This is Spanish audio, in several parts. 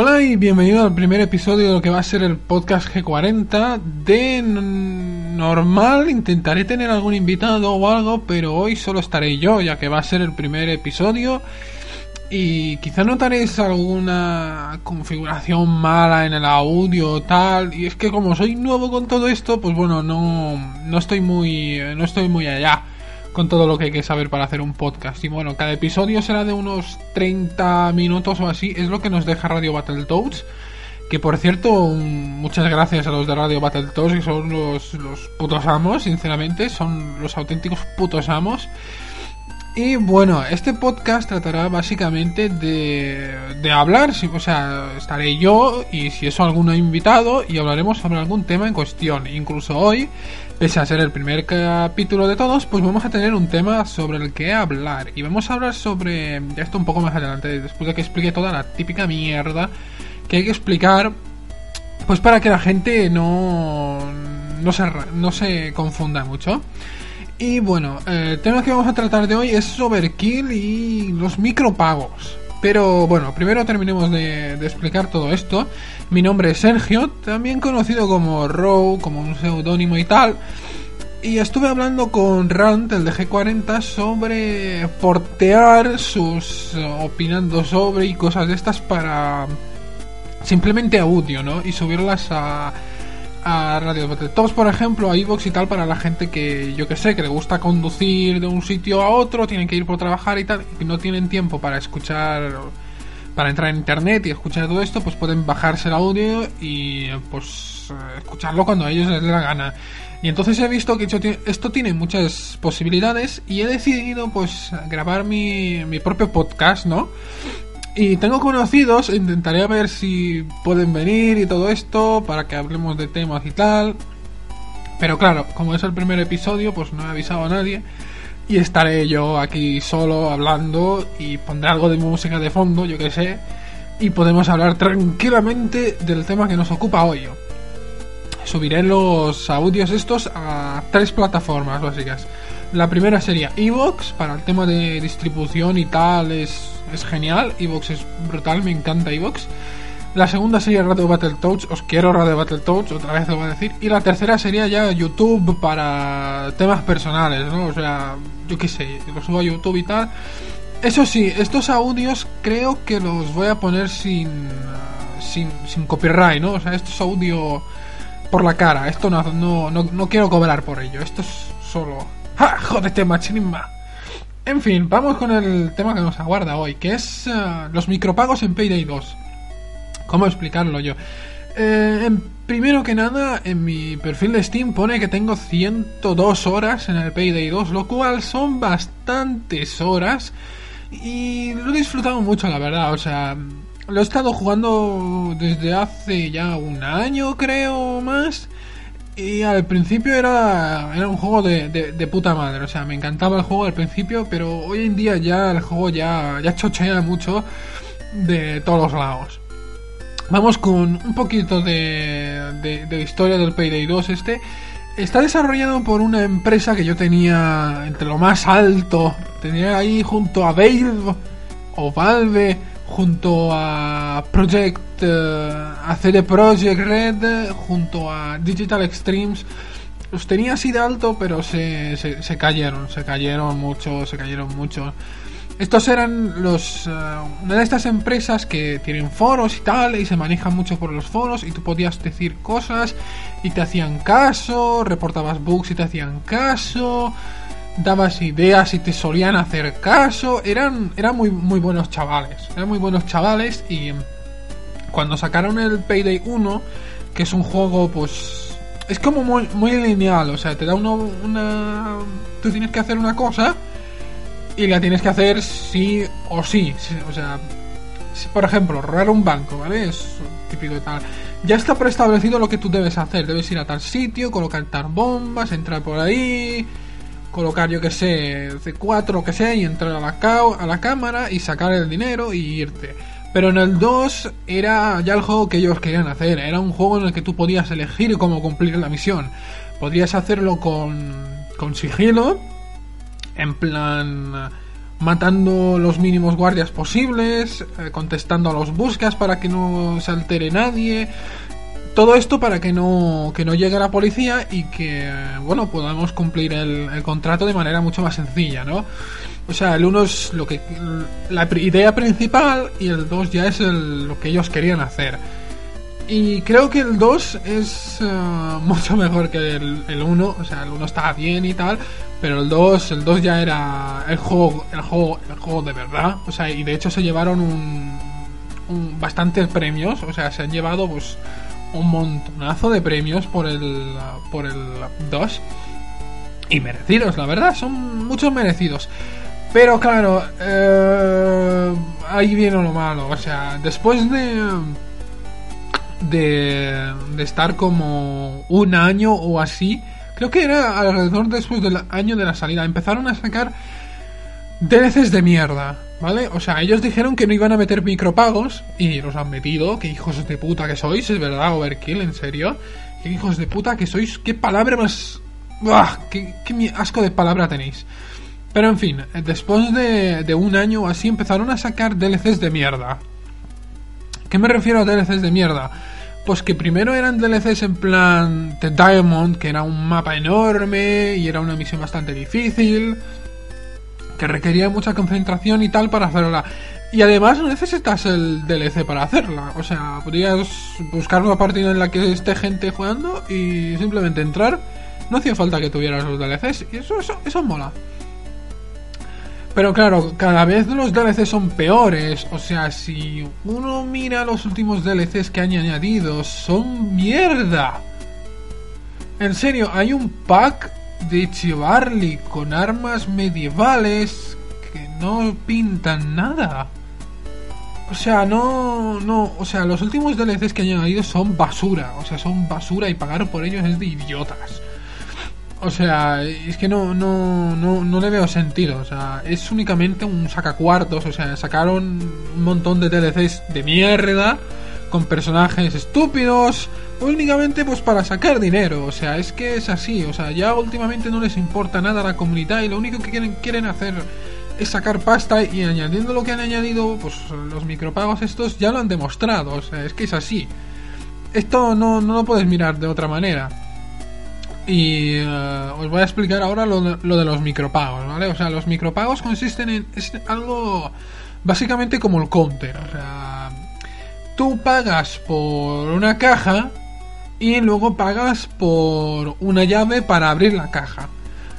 Hola y bienvenido al primer episodio de lo que va a ser el podcast G40. De normal intentaré tener algún invitado o algo, pero hoy solo estaré yo, ya que va a ser el primer episodio. Y quizá notaréis alguna configuración mala en el audio o tal. Y es que como soy nuevo con todo esto, pues bueno, no, no estoy muy. no estoy muy allá con todo lo que hay que saber para hacer un podcast. Y bueno, cada episodio será de unos 30 minutos o así. Es lo que nos deja Radio Battletoads. Que por cierto, muchas gracias a los de Radio Battletoads, que son los, los putos amos, sinceramente. Son los auténticos putos amos. Y bueno, este podcast tratará básicamente de, de hablar, o sea, estaré yo y si eso algún invitado y hablaremos sobre algún tema en cuestión. Incluso hoy Pese a ser el primer capítulo de todos, pues vamos a tener un tema sobre el que hablar. Y vamos a hablar sobre esto un poco más adelante, después de que explique toda la típica mierda que hay que explicar, pues para que la gente no, no, se, no se confunda mucho. Y bueno, el tema que vamos a tratar de hoy es Overkill y los micropagos. Pero bueno, primero terminemos de, explicar todo esto. Mi nombre es Sergio, también conocido como Row, como un seudónimo y tal. Y estuve hablando con Rant, el de G40, sobre portear sus opinando sobre y cosas de estas para simplemente audio, ¿no? Y subirlas a, a Radio Todos, por ejemplo, a iVoox y tal para la gente que, yo que sé, que le gusta conducir de un sitio a otro, tienen que ir por trabajar y tal, y no tienen tiempo para escuchar, para entrar en internet y escuchar todo esto, pues pueden bajarse el audio y pues escucharlo cuando a ellos les dé la gana. Y entonces he visto que esto tiene muchas posibilidades y he decidido pues grabar mi, mi propio podcast, ¿no? Y tengo conocidos, intentaré ver si pueden venir y todo esto para que hablemos de temas y tal. Pero claro, como es el primer episodio, pues no he avisado a nadie. Y estaré yo aquí solo hablando y pondré algo de música de fondo, yo que sé. Y podemos hablar tranquilamente del tema que nos ocupa hoy. Subiré los audios estos a tres plataformas básicas. La primera sería Evox, para el tema de distribución y tal, es, es genial. Evox es brutal, me encanta Evox. La segunda sería Radio Battletoads, os quiero Radio Battletoads, otra vez lo voy a decir. Y la tercera sería ya YouTube para temas personales, ¿no? O sea, yo qué sé, lo subo a YouTube y tal. Eso sí, estos audios creo que los voy a poner sin, sin, sin copyright, ¿no? O sea, esto es audio por la cara, esto no, no, no, no quiero cobrar por ello, esto es solo ¡Ja! ¡Jódete, machinisma! En fin, vamos con el tema que nos aguarda hoy, que es eh, los micropagos en Payday 2. ¿Cómo explicarlo yo? Eh, primero que nada, en mi perfil de Steam pone que tengo 102 horas en el Payday 2, lo cual son bastantes horas. Y lo he disfrutado mucho, la verdad. O sea, lo he estado jugando desde hace ya un año, creo, más. Y al principio era, era un juego de, de, puta madre, o sea, me encantaba el juego al principio, pero hoy en día ya el juego ya, ya chochea mucho de todos los lados. Vamos con un poquito de, de, historia del Payday 2 este. Está desarrollado por una empresa que yo tenía entre lo más alto. Tenía ahí junto a Valve o Valve junto a Project uh, a CD Projekt Red junto a Digital Extremes. Los tenía así de alto pero se, se, cayeron se cayeron mucho se cayeron mucho. Estos eran los eh, una de estas empresas que tienen foros y tal y se manejan mucho por los foros y tú podías decir cosas y te hacían caso reportabas bugs y te hacían caso dabas ideas y te solían hacer caso. Eran, eran muy, muy buenos chavales. Eran muy buenos chavales y cuando sacaron el Payday 1, que es un juego pues... Es como muy, muy lineal, o sea, te da uno, una... Tú tienes que hacer una cosa y la tienes que hacer sí o sí. O sea, por ejemplo, robar un banco, ¿vale? Es típico y tal. Ya está preestablecido lo que tú debes hacer. Debes ir a tal sitio, colocar tal bombas, entrar por ahí, colocar, yo que sé, C4 o que sea, y entrar a la, a la cámara y sacar el dinero y irte. Pero en el 2 era ya el juego que ellos querían hacer. Era un juego en el que tú podías elegir cómo cumplir la misión. Podrías hacerlo con, con sigilo, en plan matando los mínimos guardias posibles, eh, contestando a los buscas para que no se altere nadie. Todo esto para que no, que no llegue la policía y que, bueno, podamos cumplir el, el contrato de manera mucho más sencilla, ¿no? O sea, el 1 es lo que la idea principal y el 2 ya es lo que ellos querían hacer. Y creo que el 2 es eh, mucho mejor que el 1, o sea, el 1 estaba bien y tal, pero el 2, el 2 ya era el juego, el juego, el juego de verdad, o sea, y de hecho se llevaron un, un bastantes premios, o sea, se han llevado pues un montonazo de premios por el por el 2 y merecidos, la verdad, son muchos merecidos. Pero claro, eh, ahí viene lo malo. O sea, después de, de, de estar como un año o así, creo que era alrededor después del año de la salida, empezaron a sacar DLCs de mierda, ¿vale? O sea, ellos dijeron que no iban a meter micropagos y los han metido. Que hijos de puta que sois, es verdad, Overkill, en serio. Qué hijos de puta que sois, qué palabra más... ¡Buah! ¿Qué, qué asco de palabra tenéis? Pero en fin, después de, un año o así empezaron a sacar DLCs de mierda. ¿Qué me refiero a DLCs de mierda? Pues que primero eran DLCs en plan The Diamond, que era un mapa enorme y era una misión bastante difícil, que requería mucha concentración y tal para hacerla. Y además no necesitas el DLC para hacerla. O sea, podrías buscar una partida en la que esté gente jugando y simplemente entrar. No hacía falta que tuvieras los DLCs. Y eso, eso, eso mola. Pero claro, cada vez los DLCs son peores. O sea, si uno mira los últimos DLCs que han añadido, son mierda. En serio, hay un pack de Chivarly con armas medievales que no pintan nada. O sea, no, no, o sea, los últimos DLCs que han añadido son basura. O sea, son basura y pagar por ellos es de idiotas. O sea, es que no, no, no, no le veo sentido. O sea, es únicamente un sacacuartos. O sea, sacaron un montón de DLCs de mierda con personajes estúpidos, únicamente pues para sacar dinero, o sea, es que es así, o sea, ya últimamente no les importa nada a la comunidad y lo único que quieren, quieren hacer es sacar pasta y añadiendo lo que han añadido, pues los micropagos estos ya lo han demostrado, o sea, es que es así. Esto no, no lo puedes mirar de otra manera. Y eh, os voy a explicar ahora lo, de los micropagos, ¿vale? O sea, los micropagos consisten en es algo básicamente como el counter. O sea, tú pagas por una caja y luego pagas por una llave para abrir la caja.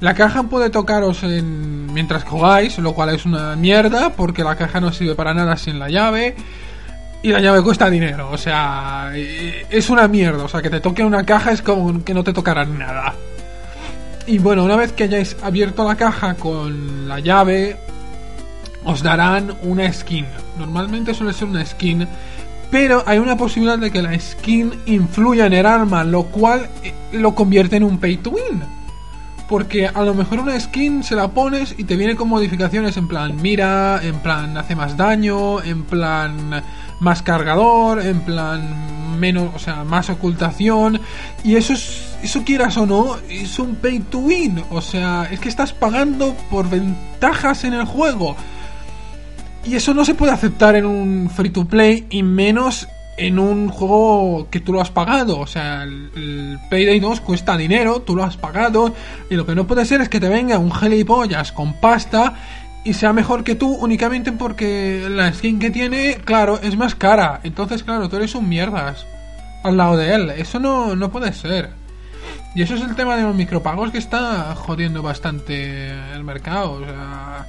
La caja puede tocaros en, mientras jugáis, lo cual es una mierda porque la caja no sirve para nada sin la llave y la llave cuesta dinero. O sea, es una mierda. O sea, que te toque una caja es como que no te tocará nada. Y bueno, una vez que hayáis abierto la caja con la llave, os darán una skin. Normalmente suele ser una skin, pero hay una posibilidad de que la skin influya en el arma, lo cual eh, lo convierte en un pay to win. Porque a lo mejor una skin se la pones y te viene con modificaciones en plan mira, en plan hace más daño, en plan más cargador, en plan menos, o sea, más ocultación y eso es, eso quieras o no, es un pay to win, o sea, es que estás pagando por ventajas en el juego. Y eso no se puede aceptar en un free to play y menos en un juego que tú lo has pagado. O sea, el, el, Payday 2 cuesta dinero, tú lo has pagado. Y lo que no puede ser es que te venga un gilipollas con pasta y sea mejor que tú únicamente porque la skin que tiene, claro, es más cara. Entonces, claro, tú eres un mierdas al lado de él. Eso no, no puede ser. Y eso es el tema de los micropagos que está jodiendo bastante el mercado. O sea,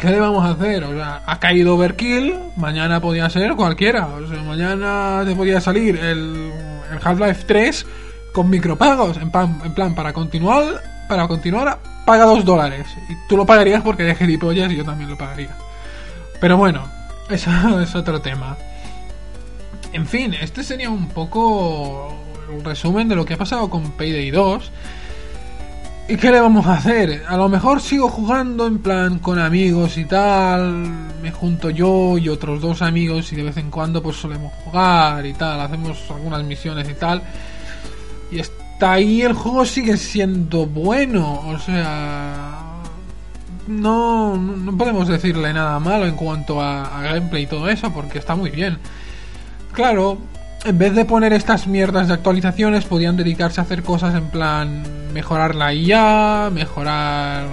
¿qué le vamos a hacer? O sea, ha caído Overkill, mañana podía ser cualquiera. O sea, mañana te podía salir el, el Half-Life 3 con micropagos. En plan, en plan, para continuar, para continuar paga dos dólares. Y tú lo pagarías porque eres gilipollas y yo también lo pagaría. Pero bueno, eso es otro tema. En fin, este sería un poco un resumen de lo que ha pasado con Payday 2. ¿Y qué le vamos a hacer? A lo mejor sigo jugando en plan con amigos y tal. Me junto yo y otros dos amigos y de vez en cuando pues solemos jugar y tal. Hacemos algunas misiones y tal. Y está ahí el juego sigue siendo bueno. O sea... No, no podemos decirle nada malo en cuanto a, a gameplay y todo eso porque está muy bien. Claro, en vez de poner estas mierdas de actualizaciones, podían dedicarse a hacer cosas en plan mejorar la IA, mejorar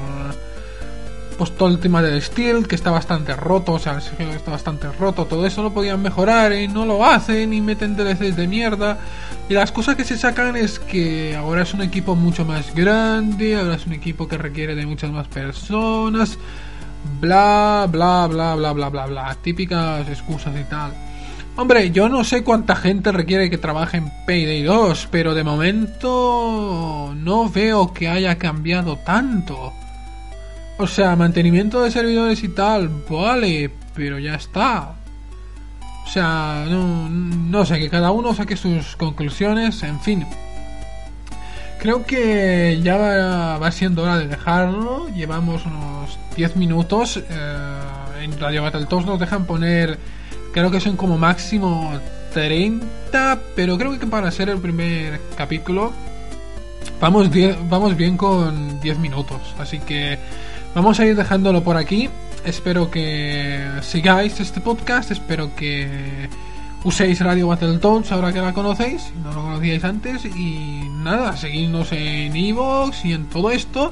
pues todo el tema del steel, que está bastante roto, o sea, el está bastante roto, todo eso lo podían mejorar y no lo hacen y meten DLCs de mierda. Y las cosas que se sacan es que ahora es un equipo mucho más grande, ahora es un equipo que requiere de muchas más personas, bla, bla, bla, bla, bla, bla, bla, típicas excusas y tal. Hombre, yo no sé cuánta gente requiere que trabaje en Payday 2, pero de momento no veo que haya cambiado tanto. O sea, mantenimiento de servidores y tal, vale, pero ya está. O sea, no, sé, que cada uno saque sus conclusiones, en fin. Creo que ya va, va siendo hora de dejarlo. Llevamos unos 10 minutos. Eh, en Radio Battletoads nos dejan poner Creo que son como máximo 30, pero creo que para ser el primer capítulo vamos vamos bien con 10 minutos. Así que vamos a ir dejándolo por aquí. Espero que sigáis este podcast, espero que uséis Radio Battletoads ahora que la conocéis, no lo conocíais antes. Y nada, seguidnos en Evox y en todo esto.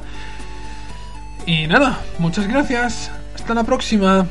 Y nada, muchas gracias. Hasta la próxima.